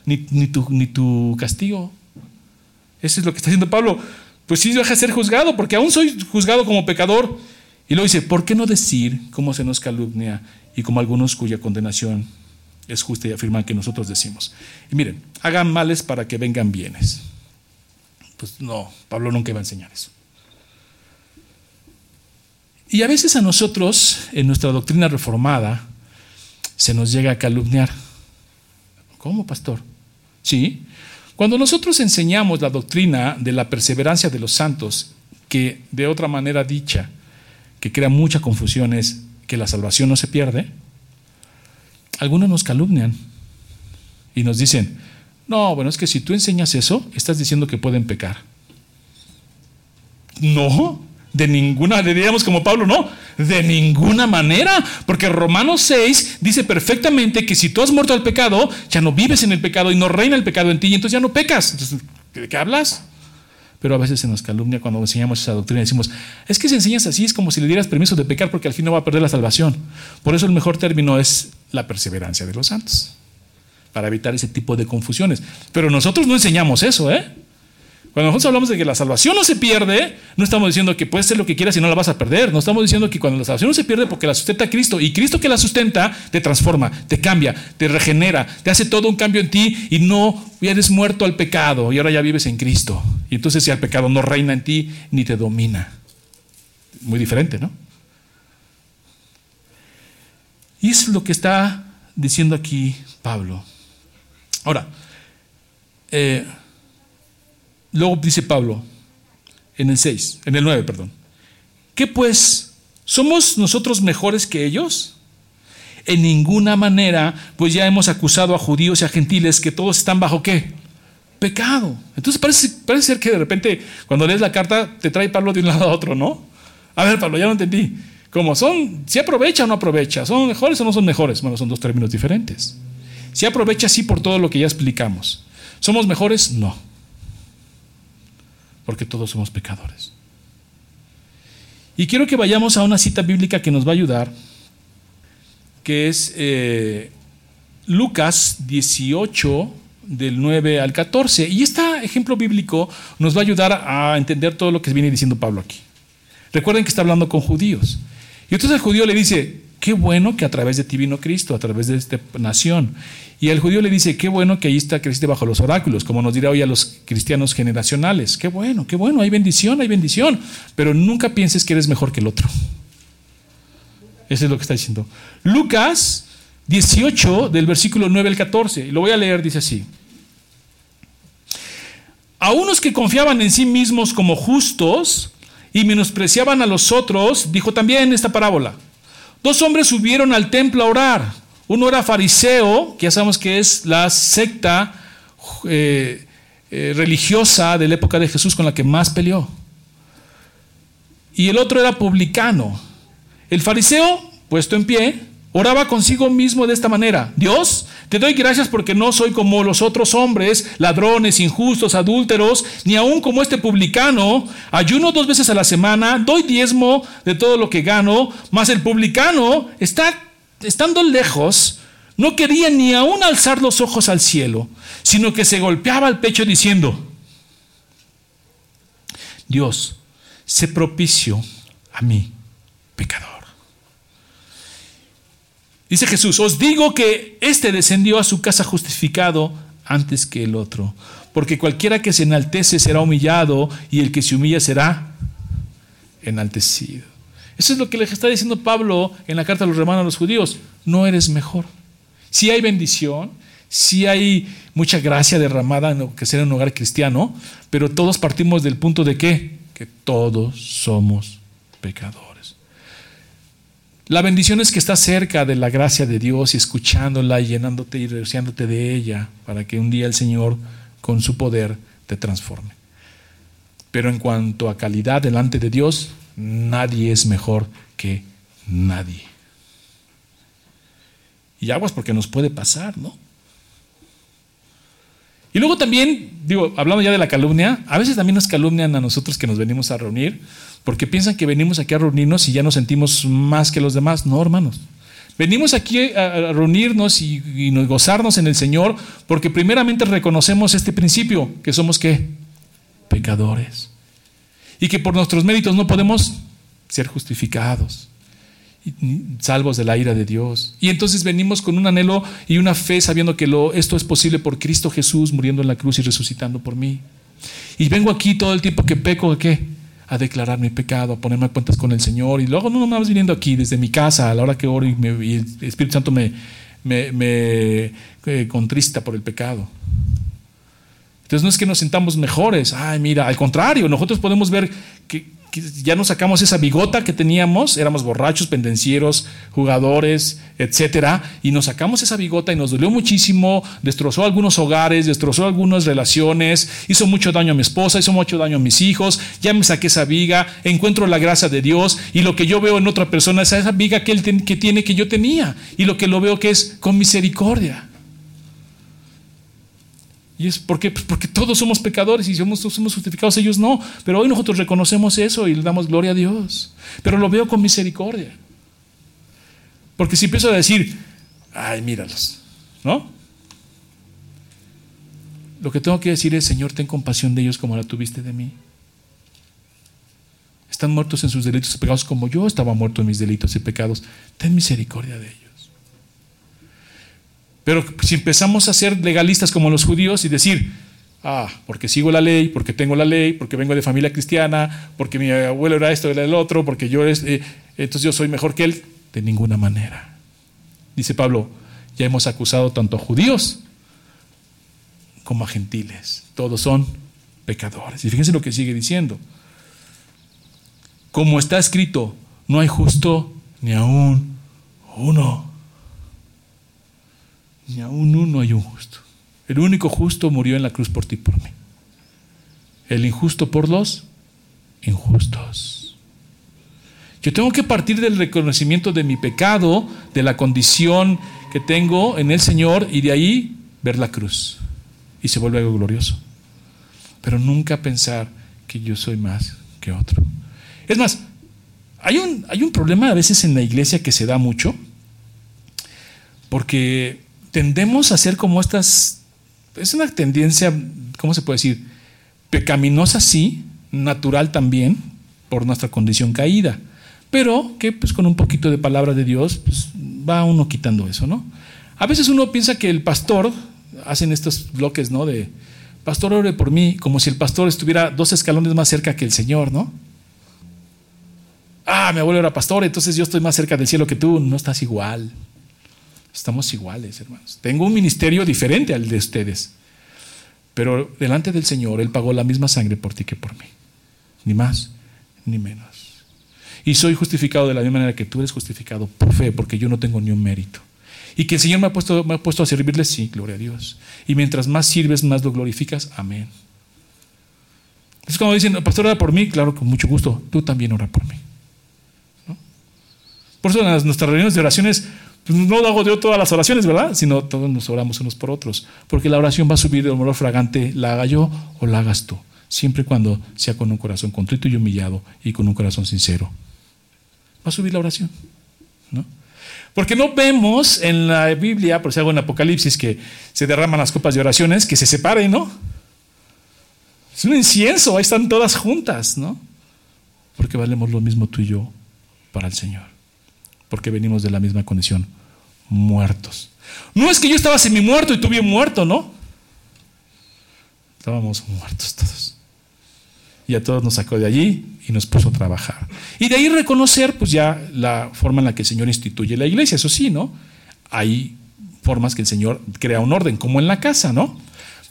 ni, tu, castigo. Eso es lo que está diciendo Pablo. Pues sí, deja de ser juzgado, porque aún soy juzgado como pecador. Y luego dice, ¿por qué no decir cómo se nos calumnia y como algunos cuya condenación es justa y afirma que nosotros decimos. Y miren, hagan males para que vengan bienes. Pues no, Pablo nunca iba a enseñar eso. Y a veces a nosotros, en nuestra doctrina reformada, se nos llega a calumniar. ¿Cómo, pastor? Sí. Cuando nosotros enseñamos la doctrina de la perseverancia de los santos, que de otra manera dicha, que crea mucha confusión, es que la salvación no se pierde, algunos nos calumnian y nos dicen, no, bueno, es que si tú enseñas eso, estás diciendo que pueden pecar. No, de ninguna, diríamos como Pablo, no, de ninguna manera, porque Romanos 6 dice perfectamente que si tú has muerto al pecado, ya no vives en el pecado y no reina el pecado en ti y entonces ya no pecas. Entonces, ¿de qué hablas? Pero a veces se nos calumnia cuando enseñamos esa doctrina. Decimos, es que si enseñas así es como si le dieras permiso de pecar porque al fin no va a perder la salvación. Por eso el mejor término es la perseverancia de los santos, para evitar ese tipo de confusiones. Pero nosotros no enseñamos eso, ¿eh? Cuando nosotros hablamos de que la salvación no se pierde, no estamos diciendo que puedes ser lo que quieras y no la vas a perder. No estamos diciendo que cuando la salvación no se pierde porque la sustenta Cristo y Cristo que la sustenta te transforma, te cambia, te regenera, te hace todo un cambio en ti y no eres muerto al pecado y ahora ya vives en Cristo. Y entonces ya el pecado no reina en ti ni te domina. Muy diferente, ¿no? Y es lo que está diciendo aquí Pablo. Ahora, eh, Luego dice Pablo, en el 6, en el 9, perdón. ¿Qué pues? ¿Somos nosotros mejores que ellos? En ninguna manera, pues ya hemos acusado a judíos y a gentiles que todos están bajo qué? Pecado. Entonces parece, parece ser que de repente cuando lees la carta te trae Pablo de un lado a otro, ¿no? A ver, Pablo, ya no entendí. ¿Cómo son? ¿Si aprovecha o no aprovecha? ¿Son mejores o no son mejores? Bueno, son dos términos diferentes. Si aprovecha, sí, por todo lo que ya explicamos. ¿Somos mejores? No porque todos somos pecadores. Y quiero que vayamos a una cita bíblica que nos va a ayudar, que es eh, Lucas 18, del 9 al 14. Y este ejemplo bíblico nos va a ayudar a entender todo lo que viene diciendo Pablo aquí. Recuerden que está hablando con judíos. Y entonces el judío le dice, qué bueno que a través de ti vino Cristo, a través de esta nación. Y el judío le dice, qué bueno que ahí está creciste bajo los oráculos, como nos dirá hoy a los cristianos generacionales. Qué bueno, qué bueno, hay bendición, hay bendición. Pero nunca pienses que eres mejor que el otro. Eso es lo que está diciendo. Lucas 18, del versículo 9 al 14. Y lo voy a leer, dice así. A unos que confiaban en sí mismos como justos y menospreciaban a los otros, dijo también esta parábola. Dos hombres subieron al templo a orar uno era fariseo, que ya sabemos que es la secta eh, eh, religiosa de la época de Jesús con la que más peleó. Y el otro era publicano. El fariseo, puesto en pie, oraba consigo mismo de esta manera. Dios, te doy gracias porque no soy como los otros hombres, ladrones, injustos, adúlteros, ni aun como este publicano. Ayuno dos veces a la semana, doy diezmo de todo lo que gano, mas el publicano está estando lejos, no quería ni aún alzar los ojos al cielo, sino que se golpeaba el pecho diciendo, Dios, se propicio a mí, pecador. Dice Jesús, os digo que éste descendió a su casa justificado antes que el otro, porque cualquiera que se enaltece será humillado y el que se humilla será enaltecido. Eso es lo que le está diciendo Pablo en la carta a los romanos a los judíos. No eres mejor. Si hay bendición, si hay mucha gracia derramada en lo que será un hogar cristiano, pero todos partimos del punto de? Que todos somos pecadores. La bendición es que estás cerca de la gracia de Dios y escuchándola y llenándote y rociándote de ella para que un día el Señor con su poder te transforme. Pero en cuanto a calidad delante de Dios, nadie es mejor que nadie. Y aguas porque nos puede pasar, ¿no? Y luego también, digo, hablando ya de la calumnia, a veces también nos calumnian a nosotros que nos venimos a reunir, porque piensan que venimos aquí a reunirnos y ya nos sentimos más que los demás. No, hermanos. Venimos aquí a reunirnos y, y gozarnos en el Señor porque primeramente reconocemos este principio, que somos qué? Pecadores y que por nuestros méritos no podemos ser justificados salvos de la ira de Dios. Y entonces venimos con un anhelo y una fe sabiendo que esto es posible por Cristo Jesús muriendo en la cruz y resucitando por mí. Y vengo aquí todo el tiempo que peco, ¿a qué? A declarar mi pecado, a ponerme a cuentas con el Señor. Y luego no más viniendo aquí desde mi casa a la hora que oro y, el Espíritu Santo me, me, eh, contrista por el pecado. Entonces no es que nos sintamos mejores, ay mira, al contrario, nosotros podemos ver que, ya nos sacamos esa bigota que teníamos, éramos borrachos, pendencieros, jugadores, etcétera, y nos sacamos esa bigota y nos dolió muchísimo, destrozó algunos hogares, destrozó algunas relaciones, hizo mucho daño a mi esposa, hizo mucho daño a mis hijos, ya me saqué esa viga, encuentro la gracia de Dios y lo que yo veo en otra persona es esa viga que él que tiene que yo tenía y lo que lo veo que es con misericordia. ¿Y es por pues porque todos somos pecadores y somos, somos justificados, ellos no. Pero hoy nosotros reconocemos eso y le damos gloria a Dios. Pero lo veo con misericordia. Porque si empiezo a decir, ay, míralos, ¿no? Lo que tengo que decir es, Señor, ten compasión de ellos como la tuviste de mí. Están muertos en sus delitos y pecados como yo estaba muerto en mis delitos y pecados. Ten misericordia de ellos. Pero si empezamos a ser legalistas como los judíos y decir, ah, porque sigo la ley, porque tengo la ley, porque vengo de familia cristiana, porque mi abuelo era esto, era el otro, porque yo es, eh, entonces yo soy mejor que él, de ninguna manera. Dice Pablo, ya hemos acusado tanto a judíos como a gentiles. Todos son pecadores. Y fíjense lo que sigue diciendo. Como está escrito, no hay justo ni aún uno ni aún uno hay un justo. El único justo murió en la cruz por ti y por mí. El injusto por los injustos. Yo tengo que partir del reconocimiento de mi pecado, de la condición que tengo en el Señor y de ahí ver la cruz. Y se vuelve algo glorioso. Pero nunca pensar que yo soy más que otro. Es más, hay un, hay un problema a veces en la iglesia que se da mucho, porque tendemos a ser como estas, es una tendencia, ¿cómo se puede decir? Pecaminosa sí, natural también, por nuestra condición caída, pero que pues con un poquito de palabra de Dios pues, va uno quitando eso, ¿no? A veces uno piensa que el pastor, hacen estos bloques, ¿no? De, pastor ore por mí, como si el pastor estuviera dos escalones más cerca que el Señor, ¿no? Ah, mi abuelo era pastor, entonces yo estoy más cerca del cielo que tú, no estás igual. Estamos iguales, hermanos. Tengo un ministerio diferente al de ustedes. Pero delante del Señor, Él pagó la misma sangre por ti que por mí. Ni más, ni menos. Y soy justificado de la misma manera que tú eres justificado por fe, porque yo no tengo ni un mérito. Y que el Señor me ha puesto, me ha puesto a servirle, sí, gloria a Dios. Y mientras más sirves, más lo glorificas. Amén. Es como dicen, pastor, ora por mí. Claro, con mucho gusto. Tú también ora por mí. Por eso en nuestras reuniones de oraciones pues no lo hago yo todas las oraciones, ¿verdad? Sino todos nos oramos unos por otros. Porque la oración va a subir de olor fragante, la haga yo o la hagas tú. Siempre y cuando sea con un corazón contrito y humillado y con un corazón sincero. Va a subir la oración. ¿no? Porque no vemos en la Biblia, por si hago en Apocalipsis, que se derraman las copas de oraciones, que se separen, ¿no? Es un incienso, ahí están todas juntas, ¿no? Porque valemos lo mismo tú y yo para el Señor porque venimos de la misma condición, muertos. No es que yo estaba semi muerto y tú bien muerto, ¿no? Estábamos muertos todos. Y a todos nos sacó de allí y nos puso a trabajar. Y de ahí reconocer, pues ya la forma en la que el Señor instituye la iglesia, eso sí, ¿no? Hay formas que el Señor crea un orden, como en la casa, ¿no?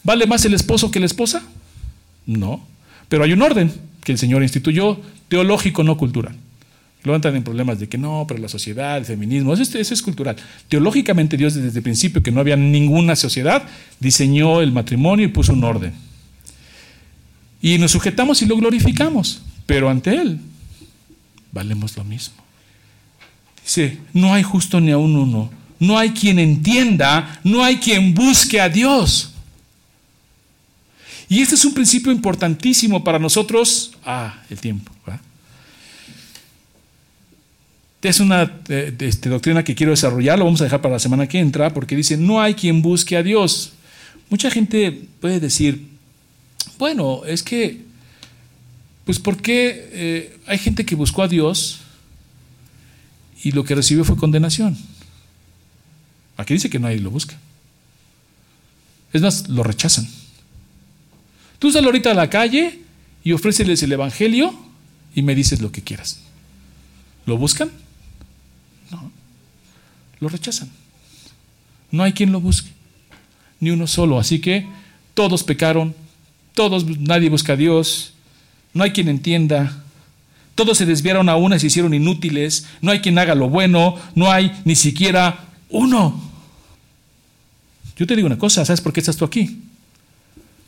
¿Vale más el esposo que la esposa? No. Pero hay un orden que el Señor instituyó, teológico, no cultural. Luego entran en problemas de que no, pero la sociedad, el feminismo, eso, es cultural. Teológicamente Dios desde el principio, que no había ninguna sociedad, diseñó el matrimonio y puso un orden. Y nos sujetamos y lo glorificamos, pero ante Él valemos lo mismo. Dice, no hay justo ni a uno, no hay quien entienda, no hay quien busque a Dios. Y este es un principio importantísimo para nosotros. Ah, el tiempo. ¿verdad? Es una eh, este, doctrina que quiero desarrollar, lo vamos a dejar para la semana que entra, porque dice, no hay quien busque a Dios. Mucha gente puede decir, bueno, es que, pues ¿por qué eh, hay gente que buscó a Dios y lo que recibió fue condenación. Aquí dice que nadie lo busca. Es más, lo rechazan. Tú sal ahorita a la calle y ofréceles el Evangelio y me dices lo que quieras. ¿Lo buscan? Lo rechazan. No hay quien lo busque. Ni uno solo. Así que todos pecaron. Todos, nadie busca a Dios. No hay quien entienda. Todos se desviaron a una y se hicieron inútiles. No hay quien haga lo bueno. No hay ni siquiera uno. Yo te digo una cosa, ¿sabes por qué estás tú aquí?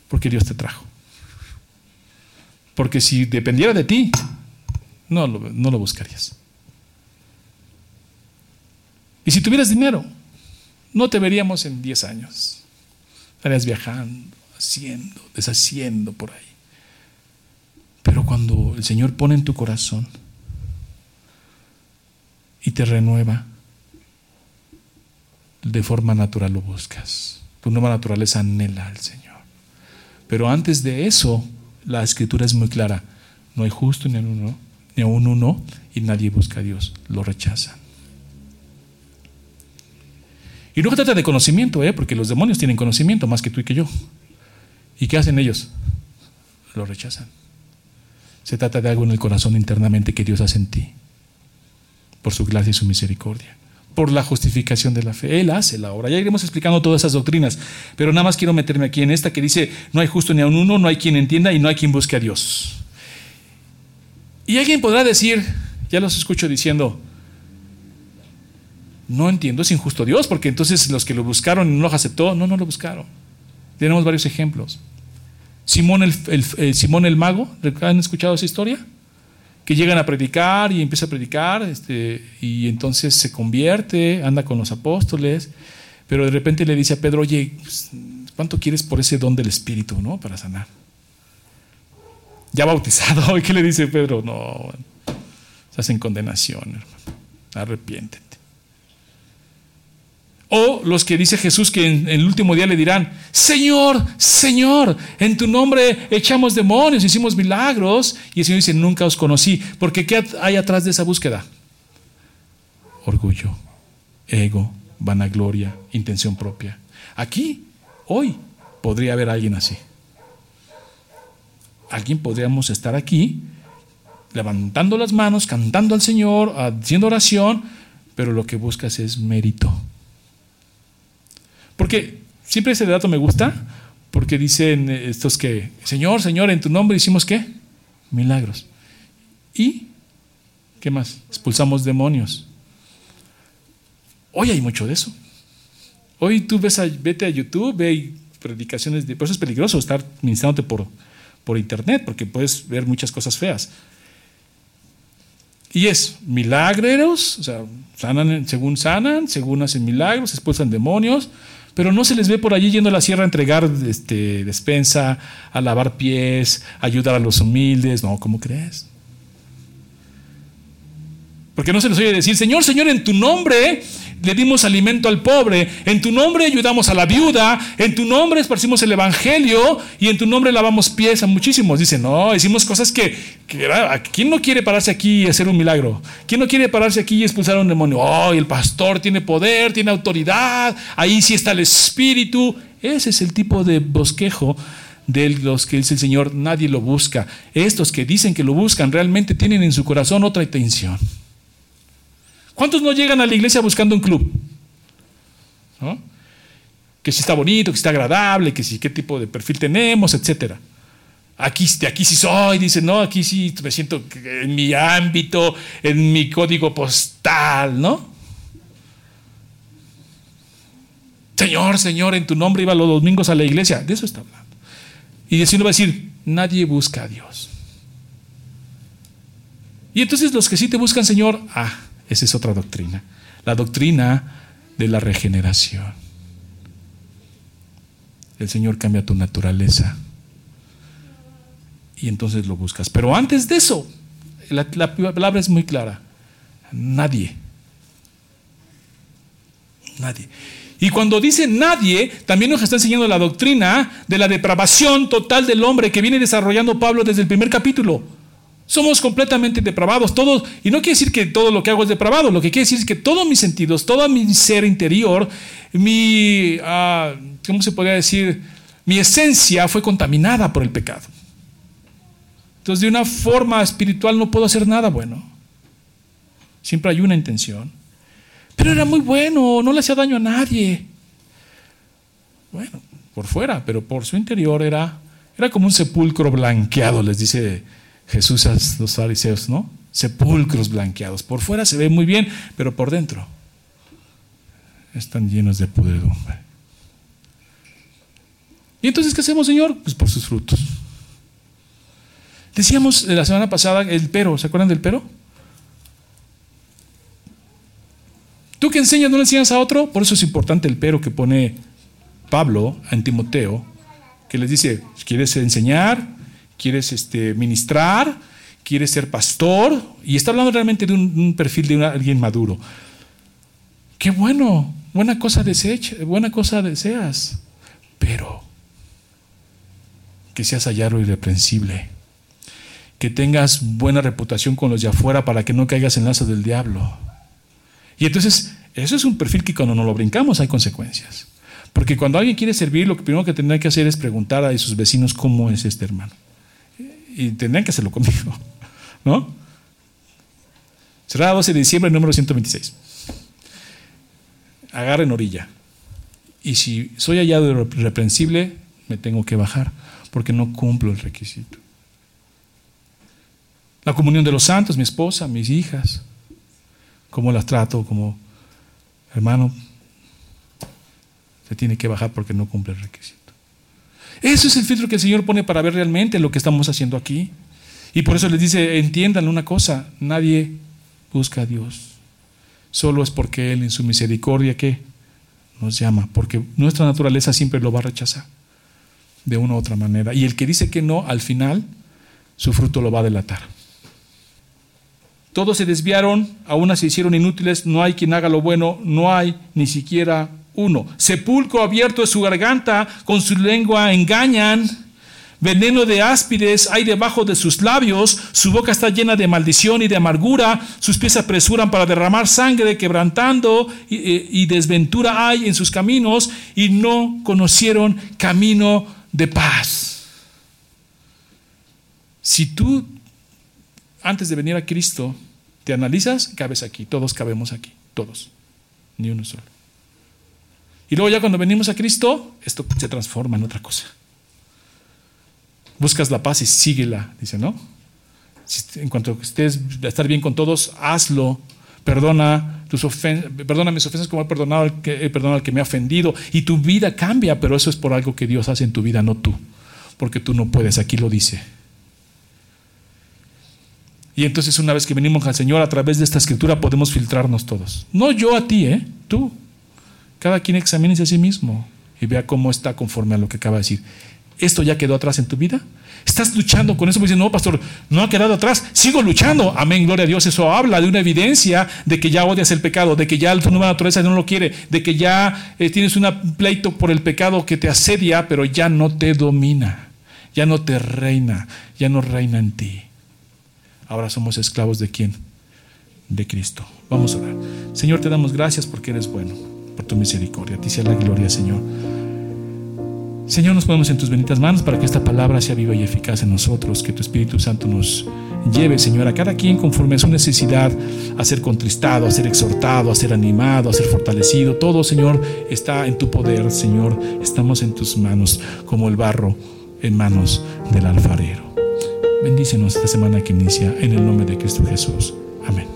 Porque Dios te trajo. Porque si dependiera de ti, no lo, no lo buscarías. Y si tuvieras dinero, no te veríamos en 10 años. Estarías viajando, haciendo, deshaciendo por ahí. Pero cuando el Señor pone en tu corazón y te renueva, de forma natural lo buscas. Tu nueva naturaleza anhela al Señor. Pero antes de eso, la escritura es muy clara. No hay justo ni uno, ni un uno, y nadie busca a Dios. Lo rechazan. Y no trata de conocimiento, ¿eh? porque los demonios tienen conocimiento más que tú y que yo. ¿Y qué hacen ellos? Lo rechazan. Se trata de algo en el corazón internamente que Dios hace en ti, por su gracia y su misericordia por la justificación de la fe. Él hace la obra. Ya iremos explicando todas esas doctrinas, pero nada más quiero meterme aquí en esta que dice, no hay justo ni a un uno, no hay quien entienda y no hay quien busque a Dios. Y alguien podrá decir, ya los escucho diciendo, no entiendo, es injusto Dios, porque entonces los que lo buscaron no lo aceptó. No, no lo buscaron. Tenemos varios ejemplos. Simón el, el Simón el mago, ¿han escuchado esa historia? que llegan a predicar y empieza a predicar, este, y entonces se convierte, anda con los apóstoles, pero de repente le dice a Pedro, oye, pues, ¿cuánto quieres por ese don del Espíritu, no? Para sanar. Ya bautizado, ¿y qué le dice Pedro? No, estás en condenación, hermano, arrepiéntete. O los que dice Jesús que en, el último día le dirán, Señor, Señor, en tu nombre echamos demonios, hicimos milagros. Y el Señor dice, nunca os conocí. Porque ¿qué hay atrás de esa búsqueda? Orgullo, ego, vanagloria, intención propia. Aquí, hoy, podría haber alguien así. Alguien podríamos estar aquí levantando las manos, cantando al Señor, haciendo oración, pero lo que buscas es mérito porque siempre ese dato me gusta, porque dicen estos que, Señor, Señor, en tu nombre hicimos qué? Milagros. ¿Y qué más? Expulsamos demonios. Hoy hay mucho de eso. Hoy tú ves a, vete a YouTube, ve predicaciones de... Por eso es peligroso estar ministrándote por, por internet, porque puedes ver muchas cosas feas. Y es milagreros, o sea, sanan según sanan, según hacen milagros, expulsan demonios, pero no se les ve por allí yendo a la sierra a entregar este, despensa, a lavar pies, a ayudar a los humildes. No, ¿cómo crees? Porque no se les oye decir, Señor, Señor, en tu nombre le dimos alimento al pobre, en tu nombre ayudamos a la viuda, en tu nombre esparcimos el Evangelio y en tu nombre lavamos pies a muchísimos. Dicen, no, hicimos cosas que, ¿quién no quiere pararse aquí y hacer un milagro? ¿Quién no quiere pararse aquí y expulsar a un demonio? Oh, el pastor tiene poder, tiene autoridad, ahí sí está el Espíritu. Ese es el tipo de bosquejo de los que dice el Señor, nadie lo busca. Estos que dicen que lo buscan realmente tienen en su corazón otra intención. ¿Cuántos no llegan a la iglesia buscando un club? Que si está bonito, que si está agradable, que si qué tipo de perfil tenemos, etcétera. Aquí, aquí sí soy, dice, no, aquí sí me siento en mi ámbito, en mi código postal, ¿no? Señor, Señor, en tu nombre iba los domingos a la iglesia. De eso está hablando. Y no va a decir, nadie busca a Dios. Y entonces los que sí te buscan, Señor, ah, esa es otra doctrina. La doctrina de la regeneración. El Señor cambia tu naturaleza y entonces lo buscas. Pero antes de eso, la, la palabra es muy clara. Nadie. Nadie. Y cuando dice nadie, también nos está enseñando la doctrina de la depravación total del hombre que viene desarrollando Pablo desde el primer capítulo. Somos completamente depravados, todos, y no quiere decir que todo lo que hago es depravado, lo que quiere decir es que todos mis sentidos, todo mi ser interior, mi, ah, ¿cómo se podría decir? Mi esencia fue contaminada por el pecado. Entonces, de una forma espiritual no puedo hacer nada bueno. Siempre hay una intención. Pero era muy bueno, no le hacía daño a nadie. Bueno, por fuera, pero por su interior era, era como un sepulcro blanqueado, les dice Jesús a los fariseos, ¿no? Sepulcros blanqueados. Por fuera se ve muy bien, pero por dentro están llenos de pudredumbre. ¿Y entonces qué hacemos, Señor? Pues por sus frutos. Decíamos la semana pasada el pero, ¿se acuerdan del pero? Tú que enseñas, no le enseñas a otro, por eso es importante el pero que pone Pablo a Timoteo, que les dice, ¿quieres enseñar? ¿Quieres este, ministrar? ¿Quieres ser pastor? Y está hablando realmente de un, perfil de alguien maduro. Qué bueno, buena cosa, desecha, buena cosa deseas, pero que seas hallado irreprensible, que tengas buena reputación con los de afuera para que no caigas en lazo del diablo. Y entonces, eso es un perfil que cuando no lo brincamos hay consecuencias. Porque cuando alguien quiere servir, lo primero que tendrá que hacer es preguntar a sus vecinos cómo es este hermano. Y tendrán que hacerlo conmigo. ¿No? Será 12 de diciembre, número 126. Agarren orilla. Y si soy hallado irreprensible, me tengo que bajar, porque no cumplo el requisito. La comunión de los santos, mi esposa, mis hijas, cómo las trato, como hermano, se tiene que bajar porque no cumple el requisito. Eso es el filtro que el Señor pone para ver realmente lo que estamos haciendo aquí. Y por eso les dice, entiendan una cosa, nadie busca a Dios. Solo es porque Él en su misericordia que nos llama, porque nuestra naturaleza siempre lo va a rechazar de una u otra manera. Y el que dice que no, al final, su fruto lo va a delatar. Todos se desviaron, aún se hicieron inútiles, no hay quien haga lo bueno, no hay ni siquiera uno. Sepulcro abierto es su garganta, con su lengua engañan. Veneno de áspides hay debajo de sus labios, su boca está llena de maldición y de amargura, sus pies se apresuran para derramar sangre, quebrantando y, y desventura hay en sus caminos y no conocieron camino de paz. Si tú, antes de venir a Cristo, te analizas, cabes aquí, todos cabemos aquí, todos, ni uno solo. Y luego ya cuando venimos a Cristo, esto se transforma en otra cosa. Buscas la paz y síguela, dice, ¿no? En cuanto estés a estar bien con todos, hazlo. Perdona, tus perdona mis ofensas como he perdonado, al que, he perdonado al que me ha ofendido. Y tu vida cambia, pero eso es por algo que Dios hace en tu vida, no tú. Porque tú no puedes, aquí lo dice. Y entonces una vez que venimos al Señor, a través de esta escritura podemos filtrarnos todos. No yo a ti, ¿eh? Tú. Cada quien examine a sí mismo y vea cómo está conforme a lo que acaba de decir. ¿Esto ya quedó atrás en tu vida? ¿Estás luchando con eso? Me dice, no, pastor, no ha quedado atrás. Sigo luchando. Amén, gloria a Dios. Eso habla de una evidencia de que ya odias el pecado, de que ya tu nueva naturaleza no lo quiere, de que ya eh, tienes un pleito por el pecado que te asedia, pero ya no te domina, ya no te reina, ya no reina en ti. Ahora somos esclavos de quién? De Cristo. Vamos a orar. Señor, te damos gracias porque eres bueno por tu misericordia. A ti sea la gloria, Señor. Señor, nos ponemos en tus benditas manos para que esta palabra sea viva y eficaz en nosotros, que tu Espíritu Santo nos lleve, Señor, a cada quien conforme a su necesidad, a ser contristado, a ser exhortado, a ser animado, a ser fortalecido. Todo, Señor, está en tu poder, Señor. Estamos en tus manos, como el barro en manos del alfarero. Bendícenos esta semana que inicia, en el nombre de Cristo Jesús. Amén.